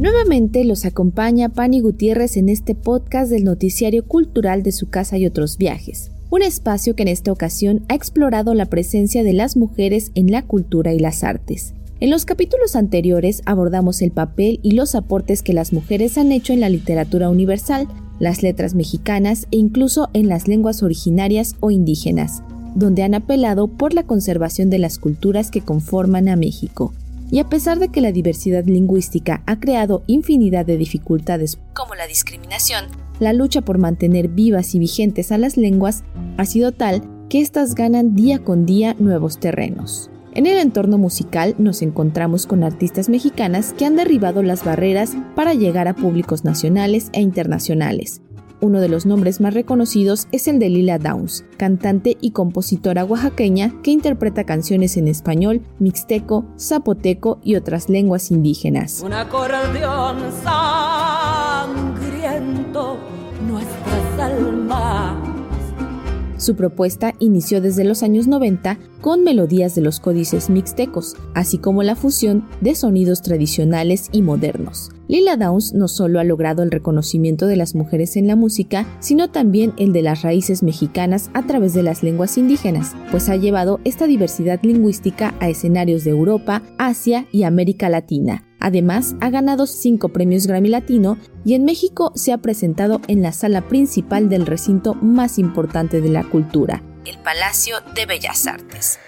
Nuevamente los acompaña Pani Gutiérrez en este podcast del noticiario cultural de su casa y otros viajes, un espacio que en esta ocasión ha explorado la presencia de las mujeres en la cultura y las artes. En los capítulos anteriores abordamos el papel y los aportes que las mujeres han hecho en la literatura universal, las letras mexicanas e incluso en las lenguas originarias o indígenas, donde han apelado por la conservación de las culturas que conforman a México. Y a pesar de que la diversidad lingüística ha creado infinidad de dificultades como la discriminación, la lucha por mantener vivas y vigentes a las lenguas ha sido tal que éstas ganan día con día nuevos terrenos. En el entorno musical nos encontramos con artistas mexicanas que han derribado las barreras para llegar a públicos nacionales e internacionales, uno de los nombres más reconocidos es el de Lila Downs, cantante y compositora oaxaqueña que interpreta canciones en español, mixteco, zapoteco y otras lenguas indígenas. Un acordeón sangriento, nuestras almas su propuesta inició desde los años 90 con melodías de los códices mixtecos, así como la fusión de sonidos tradicionales y modernos. Lila Downs no solo ha logrado el reconocimiento de las mujeres en la música, sino también el de las raíces mexicanas a través de las lenguas indígenas, pues ha llevado esta diversidad lingüística a escenarios de Europa, Asia y América Latina, Además, ha ganado cinco premios Grammy Latino y en México se ha presentado en la sala principal del recinto más importante de la cultura, el Palacio de Bellas Artes.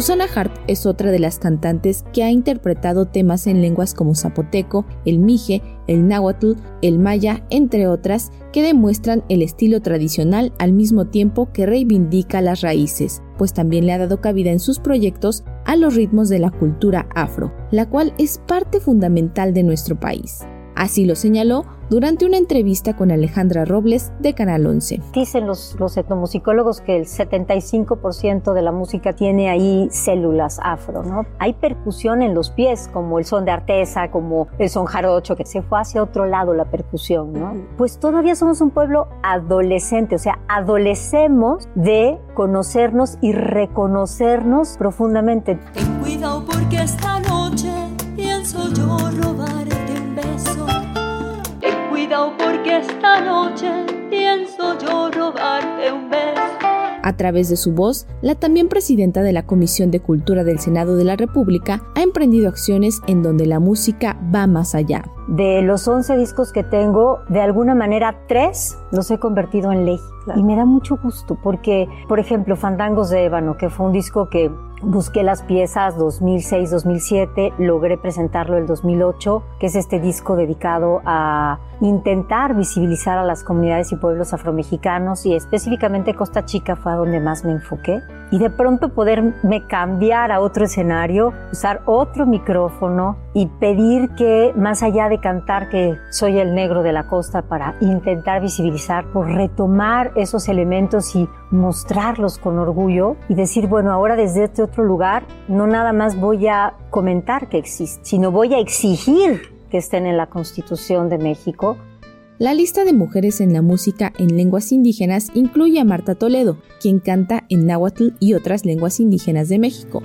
Susana Hart es otra de las cantantes que ha interpretado temas en lenguas como zapoteco, el mije, el náhuatl, el maya, entre otras, que demuestran el estilo tradicional al mismo tiempo que reivindica las raíces, pues también le ha dado cabida en sus proyectos a los ritmos de la cultura afro, la cual es parte fundamental de nuestro país. Así lo señaló durante una entrevista con Alejandra Robles de Canal 11. Dicen los, los etnomusicólogos que el 75% de la música tiene ahí células afro, ¿no? Hay percusión en los pies, como el son de artesa, como el son jarocho, que se fue hacia otro lado la percusión, ¿no? Pues todavía somos un pueblo adolescente, o sea, adolecemos de conocernos y reconocernos profundamente. Ten cuidado porque esta noche pienso yo beso porque esta noche pienso yo robarte un beso. A través de su voz, la también presidenta de la Comisión de Cultura del Senado de la República ha emprendido acciones en donde la música va más allá. De los 11 discos que tengo, de alguna manera tres los he convertido en ley. Y me da mucho gusto porque, por ejemplo, Fandangos de Ébano, que fue un disco que Busqué las piezas 2006-2007, logré presentarlo el 2008, que es este disco dedicado a intentar visibilizar a las comunidades y pueblos afromexicanos y específicamente Costa Chica fue a donde más me enfoqué. Y de pronto poderme cambiar a otro escenario, usar otro micrófono y pedir que más allá de cantar que soy el negro de la costa para intentar visibilizar, por retomar esos elementos y mostrarlos con orgullo y decir, bueno, ahora desde este otro lugar no nada más voy a comentar que existe, sino voy a exigir que estén en la Constitución de México. La lista de mujeres en la música en lenguas indígenas incluye a Marta Toledo, quien canta en náhuatl y otras lenguas indígenas de México.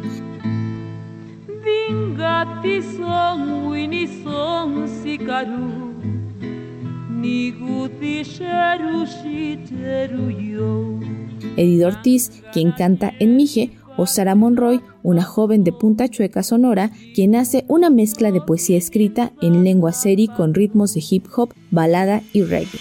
Edith Ortiz, quien canta en Mije, o Sara Monroy, una joven de Punta Chueca, Sonora, quien hace una mezcla de poesía escrita en lengua seri con ritmos de hip hop, balada y reggae.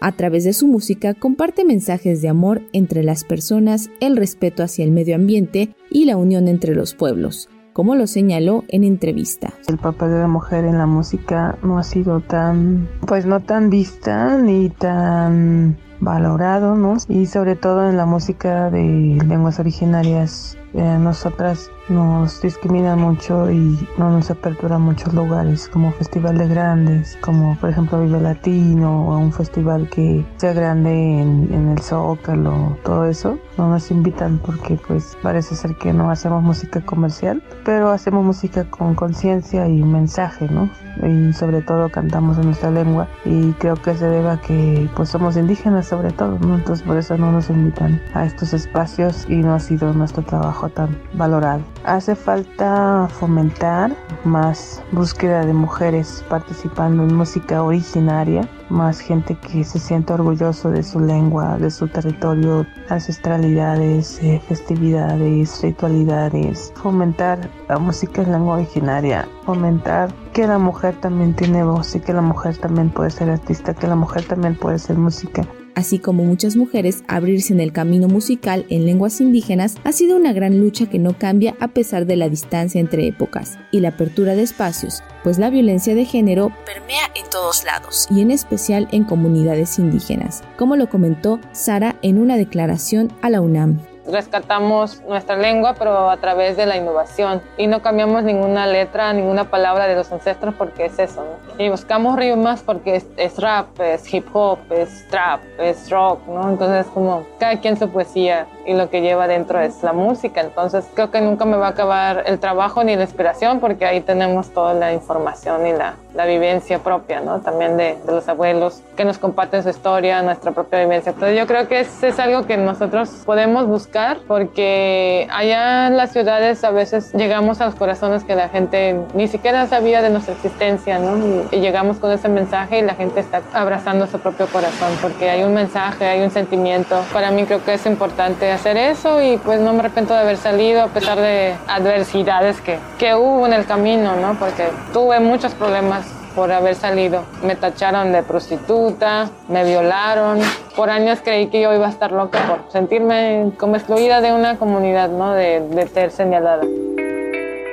A través de su música comparte mensajes de amor entre las personas, el respeto hacia el medio ambiente y la unión entre los pueblos, como lo señaló en entrevista. El papel de la mujer en la música no ha sido tan, pues no tan vista ni tan valorado, ¿no? Y sobre todo en la música de lenguas originarias, eh, nosotras nos discriminan mucho y no nos apertura muchos lugares, como festivales grandes, como por ejemplo Vive Latino o un festival que sea grande en, en el Zócalo, todo eso. No nos invitan porque pues parece ser que no hacemos música comercial, pero hacemos música con conciencia y mensaje, ¿no? y sobre todo cantamos en nuestra lengua y creo que se debe a que pues somos indígenas sobre todo, ¿no? Entonces por eso no nos invitan a estos espacios y no ha sido nuestro trabajo tan valorado. Hace falta fomentar más búsqueda de mujeres participando en música originaria, más gente que se sienta orgulloso de su lengua, de su territorio, ancestralidades, eh, festividades, ritualidades, fomentar la música en lengua originaria, fomentar que la mujer también tiene voz y que la mujer también puede ser artista, que la mujer también puede ser música así como muchas mujeres, abrirse en el camino musical en lenguas indígenas ha sido una gran lucha que no cambia a pesar de la distancia entre épocas y la apertura de espacios, pues la violencia de género permea en todos lados y en especial en comunidades indígenas, como lo comentó Sara en una declaración a la UNAM rescatamos nuestra lengua, pero a través de la innovación. Y no cambiamos ninguna letra, ninguna palabra de los ancestros porque es eso. ¿no? Y buscamos rimas porque es, rap, es hip hop, es trap, es rock, ¿no? Entonces, como cada quien su poesía y lo que lleva dentro es la música. Entonces, creo que nunca me va a acabar el trabajo ni la inspiración porque ahí tenemos toda la información y la, la vivencia propia, ¿no? También de, de, los abuelos que nos comparten su historia, nuestra propia vivencia. Entonces, yo creo que es, es algo que nosotros podemos buscar porque allá en las ciudades a veces llegamos a los corazones que la gente ni siquiera sabía de nuestra existencia, ¿no? Y, llegamos con ese mensaje y la gente está abrazando su propio corazón porque hay un mensaje, hay un sentimiento. Para mí creo que es importante hacer eso y pues no me arrepiento de haber salido a pesar de adversidades que, que hubo en el camino, ¿no? Porque tuve muchos problemas por haber salido. Me tacharon de prostituta, me violaron. Por años creí que yo iba a estar loca por sentirme como excluida de una comunidad, ¿no? De, de ser señalada.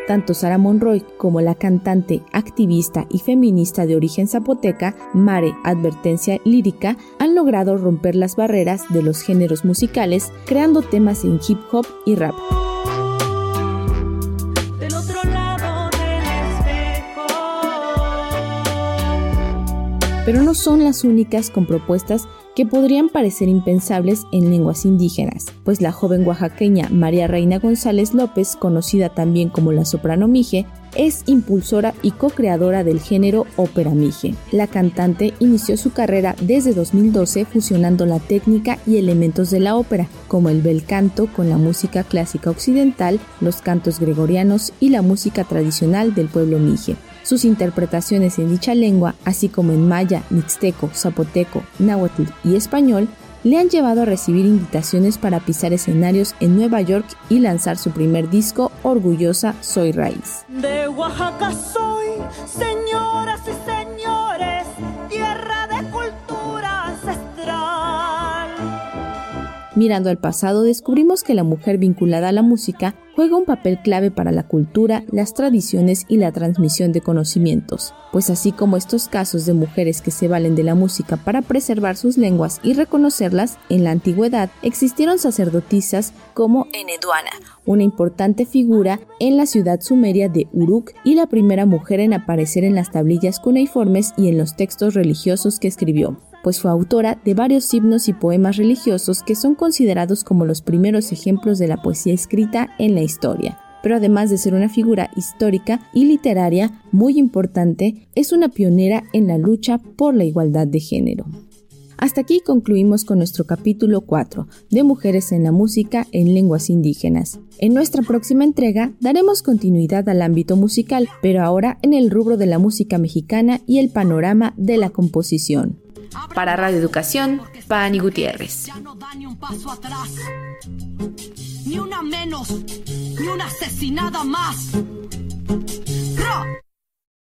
Tanto Sara Monroy como la cantante, activista y feminista de origen zapoteca, Mare Advertencia Lírica, han logrado romper las barreras de los géneros musicales, creando temas en hip hop y rap. Pero no son las únicas con propuestas que podrían parecer impensables en lenguas indígenas, pues la joven oaxaqueña María Reina González López, conocida también como la soprano Mije, es impulsora y co-creadora del género ópera Mije. La cantante inició su carrera desde 2012 fusionando la técnica y elementos de la ópera, como el bel canto con la música clásica occidental, los cantos gregorianos y la música tradicional del pueblo Mije. Sus interpretaciones en dicha lengua, así como en maya, mixteco, zapoteco, náhuatl y español, le han llevado a recibir invitaciones para pisar escenarios en Nueva York y lanzar su primer disco, Orgullosa Soy Raíz. De Oaxaca soy, señoras y señores, tierra de cultura ancestral. Mirando al pasado, descubrimos que la mujer vinculada a la música juega un papel clave para la cultura, las tradiciones y la transmisión de conocimientos, pues así como estos casos de mujeres que se valen de la música para preservar sus lenguas y reconocerlas, en la antigüedad existieron sacerdotisas como Eneduana, una importante figura en la ciudad sumeria de Uruk y la primera mujer en aparecer en las tablillas cuneiformes y en los textos religiosos que escribió pues fue autora de varios himnos y poemas religiosos que son considerados como los primeros ejemplos de la poesía escrita en la historia. Pero además de ser una figura histórica y literaria muy importante, es una pionera en la lucha por la igualdad de género. Hasta aquí concluimos con nuestro capítulo 4 de Mujeres en la Música en Lenguas Indígenas. En nuestra próxima entrega daremos continuidad al ámbito musical, pero ahora en el rubro de la música mexicana y el panorama de la composición. Para Radio Educación, Pani Gutiérrez.